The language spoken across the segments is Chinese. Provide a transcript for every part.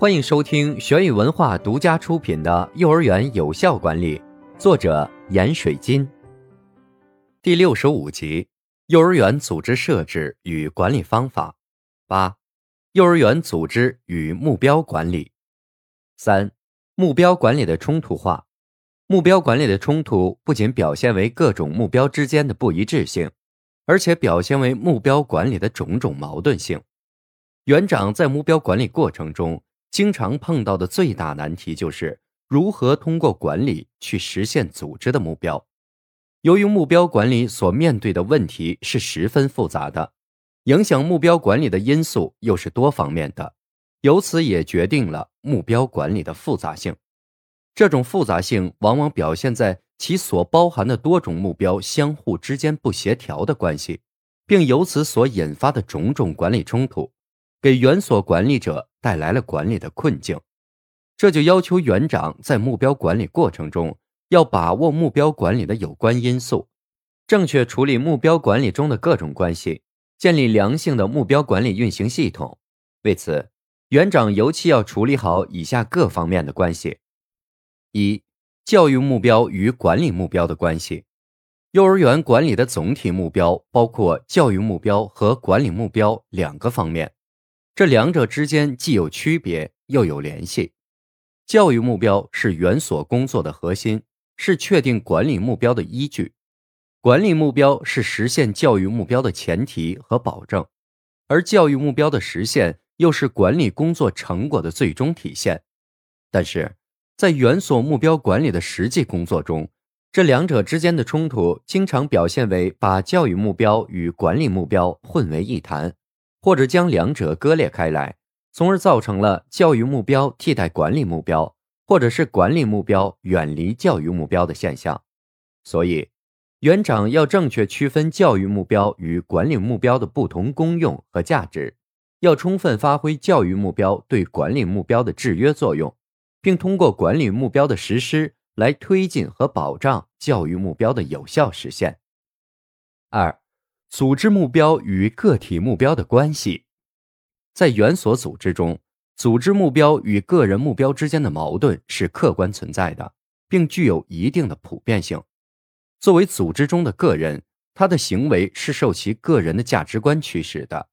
欢迎收听玄宇文化独家出品的《幼儿园有效管理》，作者闫水金。第六十五集：幼儿园组织设置与管理方法。八、幼儿园组织与目标管理。三、目标管理的冲突化。目标管理的冲突不仅表现为各种目标之间的不一致性，而且表现为目标管理的种种矛盾性。园长在目标管理过程中。经常碰到的最大难题就是如何通过管理去实现组织的目标。由于目标管理所面对的问题是十分复杂的，影响目标管理的因素又是多方面的，由此也决定了目标管理的复杂性。这种复杂性往往表现在其所包含的多种目标相互之间不协调的关系，并由此所引发的种种管理冲突。给园所管理者带来了管理的困境，这就要求园长在目标管理过程中要把握目标管理的有关因素，正确处理目标管理中的各种关系，建立良性的目标管理运行系统。为此，园长尤其要处理好以下各方面的关系：一、教育目标与管理目标的关系。幼儿园管理的总体目标包括教育目标和管理目标两个方面。这两者之间既有区别又有联系。教育目标是园所工作的核心，是确定管理目标的依据；管理目标是实现教育目标的前提和保证。而教育目标的实现又是管理工作成果的最终体现。但是，在园所目标管理的实际工作中，这两者之间的冲突经常表现为把教育目标与管理目标混为一谈。或者将两者割裂开来，从而造成了教育目标替代管理目标，或者是管理目标远离教育目标的现象。所以，园长要正确区分教育目标与管理目标的不同功用和价值，要充分发挥教育目标对管理目标的制约作用，并通过管理目标的实施来推进和保障教育目标的有效实现。二。组织目标与个体目标的关系，在园所组织中，组织目标与个人目标之间的矛盾是客观存在的，并具有一定的普遍性。作为组织中的个人，他的行为是受其个人的价值观驱使的，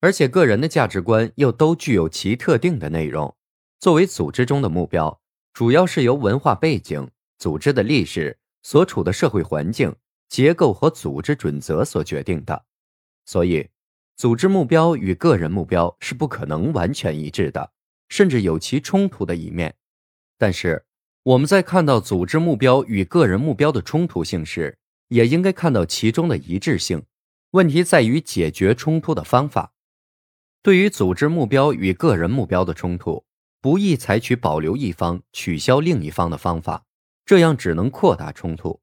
而且个人的价值观又都具有其特定的内容。作为组织中的目标，主要是由文化背景、组织的历史、所处的社会环境。结构和组织准则所决定的，所以组织目标与个人目标是不可能完全一致的，甚至有其冲突的一面。但是我们在看到组织目标与个人目标的冲突性时，也应该看到其中的一致性。问题在于解决冲突的方法。对于组织目标与个人目标的冲突，不宜采取保留一方、取消另一方的方法，这样只能扩大冲突。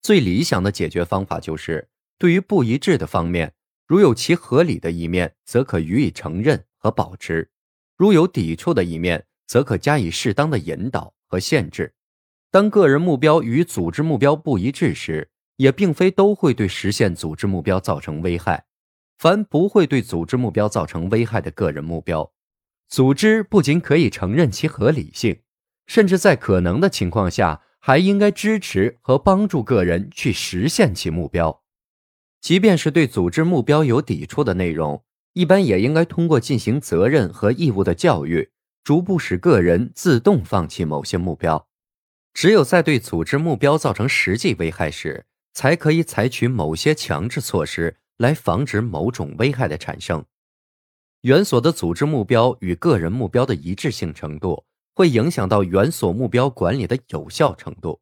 最理想的解决方法就是，对于不一致的方面，如有其合理的一面，则可予以承认和保持；如有抵触的一面，则可加以适当的引导和限制。当个人目标与组织目标不一致时，也并非都会对实现组织目标造成危害。凡不会对组织目标造成危害的个人目标，组织不仅可以承认其合理性，甚至在可能的情况下。还应该支持和帮助个人去实现其目标，即便是对组织目标有抵触的内容，一般也应该通过进行责任和义务的教育，逐步使个人自动放弃某些目标。只有在对组织目标造成实际危害时，才可以采取某些强制措施来防止某种危害的产生。园所的组织目标与个人目标的一致性程度。会影响到园所目标管理的有效程度，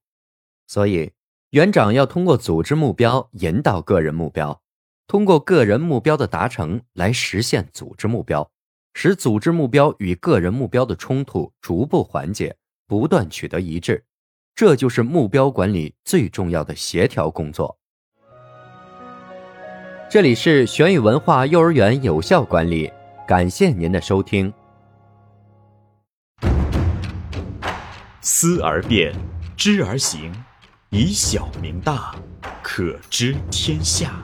所以园长要通过组织目标引导个人目标，通过个人目标的达成来实现组织目标，使组织目标与个人目标的冲突逐步缓解，不断取得一致，这就是目标管理最重要的协调工作。这里是玄宇文化幼儿园有效管理，感谢您的收听。思而变知而行以小明大可知天下。